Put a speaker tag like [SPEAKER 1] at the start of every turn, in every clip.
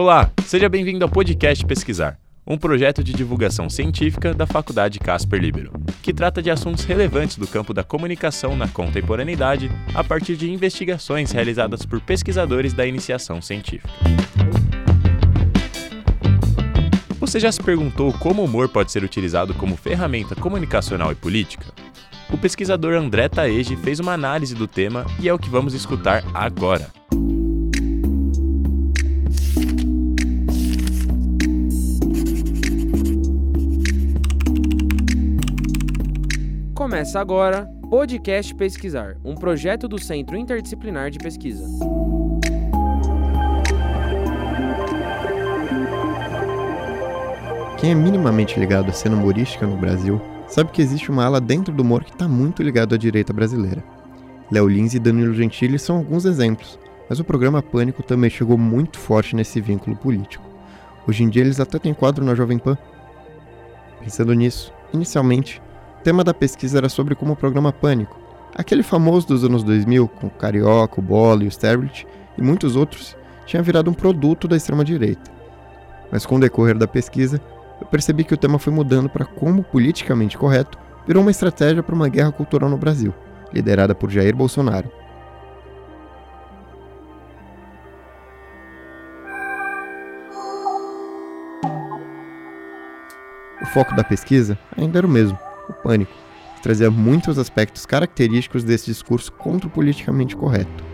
[SPEAKER 1] Olá, seja bem-vindo ao podcast Pesquisar, um projeto de divulgação científica da Faculdade Casper Libero, que trata de assuntos relevantes do campo da comunicação na contemporaneidade a partir de investigações realizadas por pesquisadores da iniciação científica. Você já se perguntou como o humor pode ser utilizado como ferramenta comunicacional e política? O pesquisador André Taege fez uma análise do tema e é o que vamos escutar agora.
[SPEAKER 2] Começa agora Podcast Pesquisar, um projeto do Centro Interdisciplinar de Pesquisa.
[SPEAKER 3] Quem é minimamente ligado à cena humorística no Brasil sabe que existe uma ala dentro do humor que está muito ligado à direita brasileira. Léo Lins e Danilo Gentili são alguns exemplos, mas o programa Pânico também chegou muito forte nesse vínculo político. Hoje em dia eles até têm quadro na Jovem Pan. Pensando nisso, inicialmente o tema da pesquisa era sobre como o programa Pânico, aquele famoso dos anos 2000, com o Carioca, o Bola e o Sterblit e muitos outros, tinha virado um produto da extrema-direita. Mas com o decorrer da pesquisa, eu percebi que o tema foi mudando para como politicamente correto virou uma estratégia para uma guerra cultural no Brasil, liderada por Jair Bolsonaro. O foco da pesquisa ainda era o mesmo pânico, que trazia muitos aspectos característicos desse discurso contra o politicamente correto.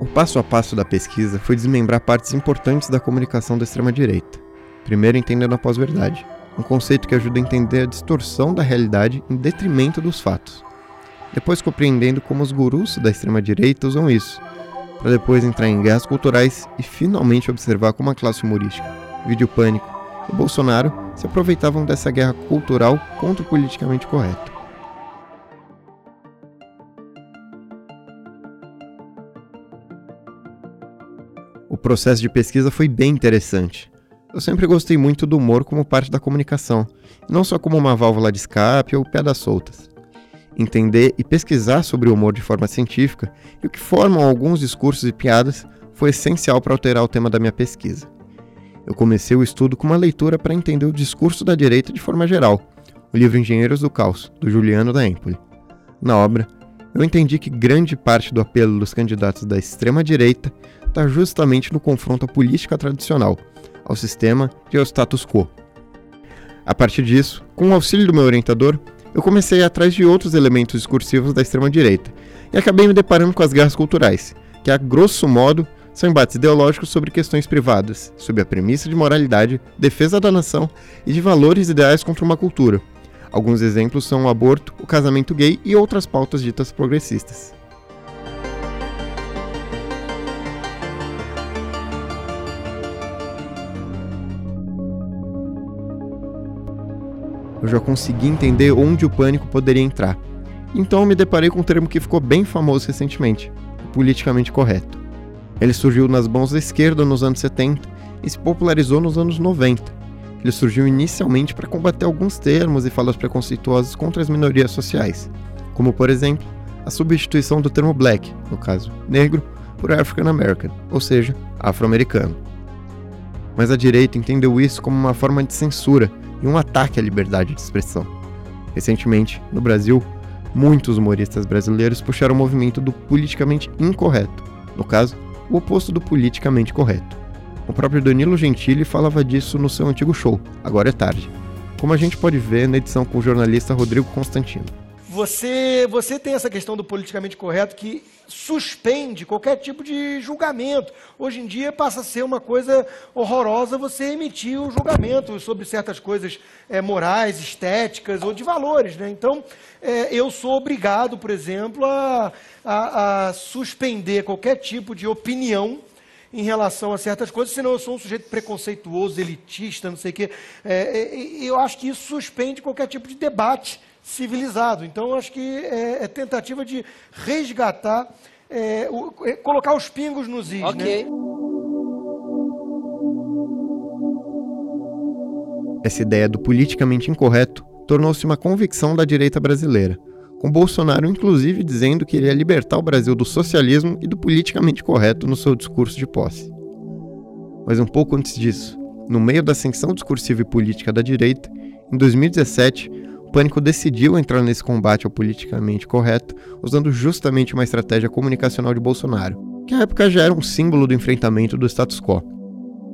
[SPEAKER 3] O passo a passo da pesquisa foi desmembrar partes importantes da comunicação da extrema-direita. Primeiro, entendendo a pós-verdade, um conceito que ajuda a entender a distorção da realidade em detrimento dos fatos. Depois, compreendendo como os gurus da extrema-direita usam isso, para depois entrar em guerras culturais e finalmente observar como a classe humorística, vídeo pânico e Bolsonaro se aproveitavam dessa guerra cultural contra o politicamente correto. O processo de pesquisa foi bem interessante. Eu sempre gostei muito do humor como parte da comunicação, não só como uma válvula de escape ou piadas soltas. Entender e pesquisar sobre o humor de forma científica e o que formam alguns discursos e piadas foi essencial para alterar o tema da minha pesquisa. Eu comecei o estudo com uma leitura para entender o discurso da direita de forma geral, o livro Engenheiros do Caos, do Juliano da Empoli. Na obra, eu entendi que grande parte do apelo dos candidatos da extrema-direita está justamente no confronto à política tradicional, ao sistema e ao status quo. A partir disso, com o auxílio do meu orientador, eu comecei a ir atrás de outros elementos discursivos da extrema-direita e acabei me deparando com as guerras culturais, que, a grosso modo, são embates ideológicos sobre questões privadas, sob a premissa de moralidade, defesa da nação e de valores ideais contra uma cultura. Alguns exemplos são o aborto, o casamento gay e outras pautas ditas progressistas. Eu já consegui entender onde o pânico poderia entrar. Então eu me deparei com um termo que ficou bem famoso recentemente: politicamente correto. Ele surgiu nas mãos da esquerda nos anos 70 e se popularizou nos anos 90. Ele surgiu inicialmente para combater alguns termos e falas preconceituosas contra as minorias sociais, como por exemplo, a substituição do termo black, no caso negro, por African American, ou seja, afro-americano. Mas a direita entendeu isso como uma forma de censura e um ataque à liberdade de expressão. Recentemente, no Brasil, muitos humoristas brasileiros puxaram o movimento do politicamente incorreto, no caso, o oposto do politicamente correto. O próprio Danilo Gentili falava disso no seu antigo show, Agora é Tarde, como a gente pode ver na edição com o jornalista Rodrigo Constantino.
[SPEAKER 4] Você, você tem essa questão do politicamente correto que suspende qualquer tipo de julgamento. Hoje em dia passa a ser uma coisa horrorosa você emitir o um julgamento sobre certas coisas é, morais, estéticas ou de valores. Né? Então, é, eu sou obrigado, por exemplo, a, a, a suspender qualquer tipo de opinião em relação a certas coisas, senão eu sou um sujeito preconceituoso, elitista, não sei o quê. É, eu acho que isso suspende qualquer tipo de debate civilizado. Então, acho que é, é tentativa de resgatar, é, o, é, colocar os pingos nos is. Né? Ok. Né?
[SPEAKER 3] Essa ideia do politicamente incorreto tornou-se uma convicção da direita brasileira, com Bolsonaro inclusive dizendo que iria libertar o Brasil do socialismo e do politicamente correto no seu discurso de posse. Mas um pouco antes disso, no meio da ascensão discursiva e política da direita, em 2017, o Pânico decidiu entrar nesse combate ao politicamente correto usando justamente uma estratégia comunicacional de Bolsonaro, que à época já era um símbolo do enfrentamento do status quo.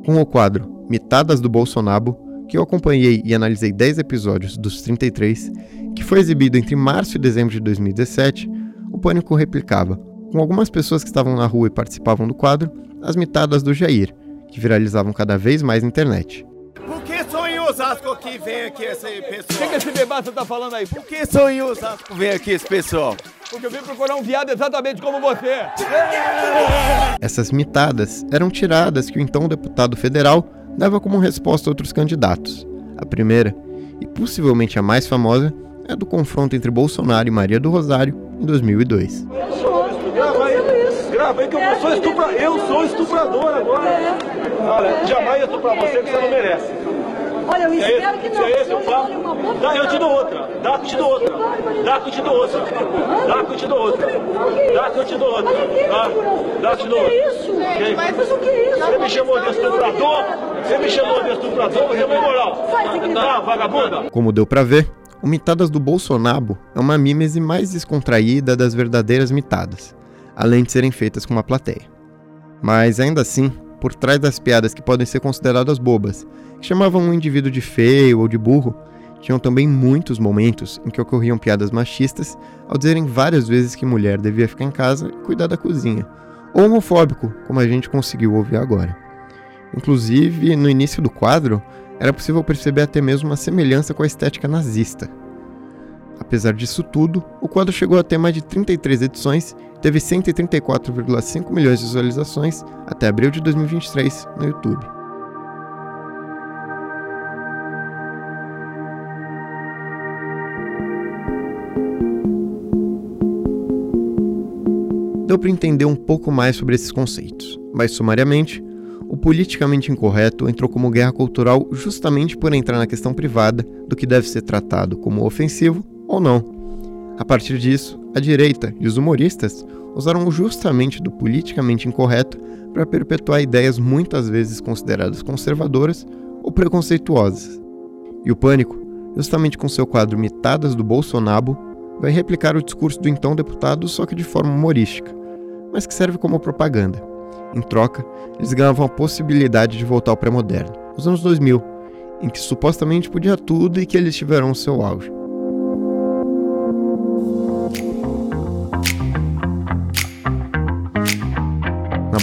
[SPEAKER 3] Com o quadro Mitadas do Bolsonaro, que eu acompanhei e analisei 10 episódios dos 33, que foi exibido entre março e dezembro de 2017, o Pânico replicava, com algumas pessoas que estavam na rua e participavam do quadro, as mitadas do Jair, que viralizavam cada vez mais na internet.
[SPEAKER 5] Por que só em Osasco que vem aqui esse pessoal?
[SPEAKER 6] O que, que esse debate tá falando aí?
[SPEAKER 5] Por que só em Osasco vem aqui esse pessoal?
[SPEAKER 6] Porque eu vim procurar um viado exatamente como você.
[SPEAKER 3] Essas mitadas eram tiradas que o então deputado federal dava como resposta a outros candidatos. A primeira, e possivelmente a mais famosa, é a do confronto entre Bolsonaro e Maria do Rosário em 2002.
[SPEAKER 7] Grava aí, grava aí que eu sou estuprador. Eu sou estuprador agora. Olha, jamais estuprar você que você não merece.
[SPEAKER 8] Olha, eu
[SPEAKER 7] É
[SPEAKER 8] espero
[SPEAKER 7] esse,
[SPEAKER 8] que não.
[SPEAKER 7] é esse o papo. Dá, eu te dou outra. Dá que eu te dou outra. Dá que eu te dou outra. Dá que eu te dou outra. Dá que eu te dou outra. Dá, dá que eu te dou
[SPEAKER 8] O que é
[SPEAKER 7] outra.
[SPEAKER 8] isso? Mas o que é isso?
[SPEAKER 7] Você me chamou de estuprador? Você me chamou de estuprador? Você é moral. Tá, vagabunda?
[SPEAKER 3] Como deu pra ver, o Mitadas do Bolsonaro é uma mímese mais descontraída das verdadeiras mitadas, além de serem feitas com uma plateia. Mas ainda assim, por trás das piadas que podem ser consideradas bobas, que chamavam um indivíduo de feio ou de burro, tinham também muitos momentos em que ocorriam piadas machistas ao dizerem várias vezes que mulher devia ficar em casa e cuidar da cozinha, ou homofóbico, como a gente conseguiu ouvir agora. Inclusive, no início do quadro, era possível perceber até mesmo uma semelhança com a estética nazista. Apesar disso tudo, o quadro chegou a ter mais de 33 edições teve 134,5 milhões de visualizações até abril de 2023 no YouTube. Deu para entender um pouco mais sobre esses conceitos, mas sumariamente, o politicamente incorreto entrou como guerra cultural justamente por entrar na questão privada do que deve ser tratado como ofensivo ou não. A partir disso, a direita e os humoristas usaram justamente do politicamente incorreto para perpetuar ideias muitas vezes consideradas conservadoras ou preconceituosas. E o Pânico, justamente com seu quadro Mitadas do Bolsonaro, vai replicar o discurso do então deputado só que de forma humorística, mas que serve como propaganda. Em troca, eles ganhavam a possibilidade de voltar ao pré-moderno, os anos 2000, em que supostamente podia tudo e que eles tiveram o seu auge.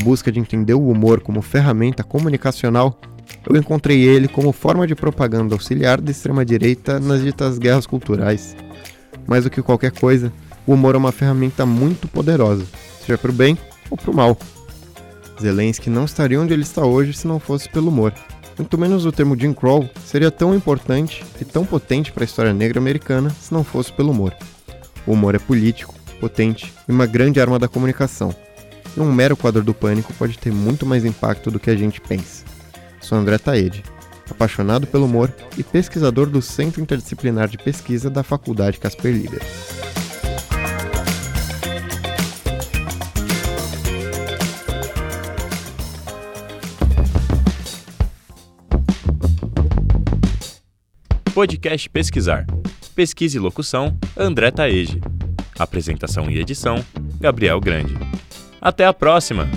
[SPEAKER 3] Busca de entender o humor como ferramenta comunicacional, eu encontrei ele como forma de propaganda auxiliar da extrema-direita nas ditas guerras culturais. Mais do que qualquer coisa, o humor é uma ferramenta muito poderosa, seja para o bem ou para o mal. Zelensky não estaria onde ele está hoje se não fosse pelo humor. Muito menos o termo Jim Crow seria tão importante e tão potente para a história negra americana se não fosse pelo humor. O humor é político, potente e uma grande arma da comunicação. E um mero quadro do pânico pode ter muito mais impacto do que a gente pensa. Sou André Taede, apaixonado pelo humor e pesquisador do Centro Interdisciplinar de Pesquisa da Faculdade Casper Libero.
[SPEAKER 1] Podcast Pesquisar. Pesquisa e locução, André Taege. Apresentação e edição, Gabriel Grande. Até a próxima!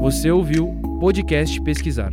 [SPEAKER 2] Você ouviu Podcast Pesquisar.